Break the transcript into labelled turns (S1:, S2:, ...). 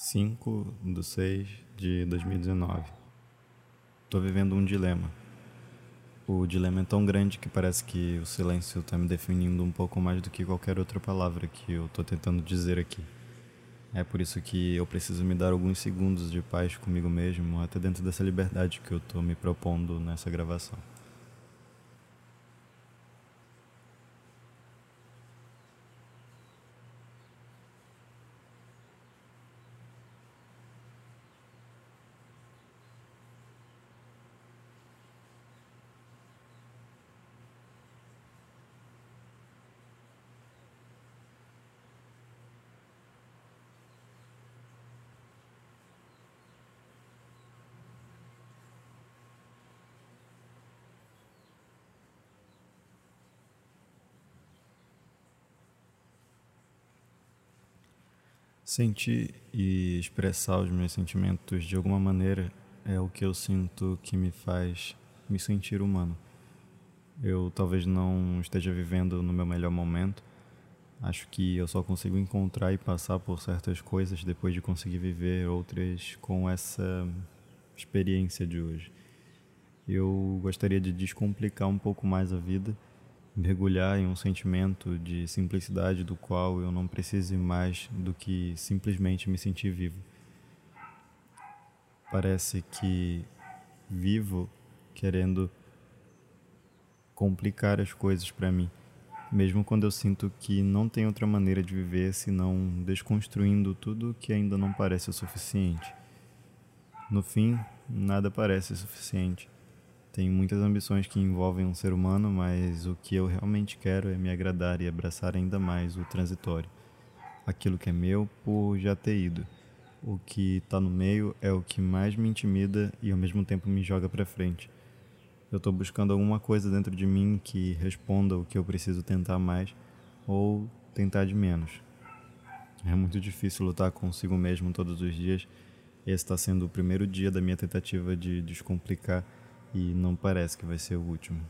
S1: 5 de 6 de 2019. Estou vivendo um dilema. O dilema é tão grande que parece que o silêncio está me definindo um pouco mais do que qualquer outra palavra que eu estou tentando dizer aqui. É por isso que eu preciso me dar alguns segundos de paz comigo mesmo, até dentro dessa liberdade que eu estou me propondo nessa gravação. Sentir e expressar os meus sentimentos de alguma maneira é o que eu sinto que me faz me sentir humano. Eu talvez não esteja vivendo no meu melhor momento. Acho que eu só consigo encontrar e passar por certas coisas depois de conseguir viver outras com essa experiência de hoje. Eu gostaria de descomplicar um pouco mais a vida mergulhar em um sentimento de simplicidade do qual eu não precise mais do que simplesmente me sentir vivo. Parece que vivo querendo complicar as coisas para mim, mesmo quando eu sinto que não tem outra maneira de viver senão desconstruindo tudo que ainda não parece o suficiente. No fim, nada parece suficiente tenho muitas ambições que envolvem um ser humano, mas o que eu realmente quero é me agradar e abraçar ainda mais o transitório. Aquilo que é meu por já ter ido. O que está no meio é o que mais me intimida e ao mesmo tempo me joga para frente. Eu estou buscando alguma coisa dentro de mim que responda o que eu preciso tentar mais ou tentar de menos. É muito difícil lutar consigo mesmo todos os dias. Esse está sendo o primeiro dia da minha tentativa de descomplicar e não parece que vai ser o último.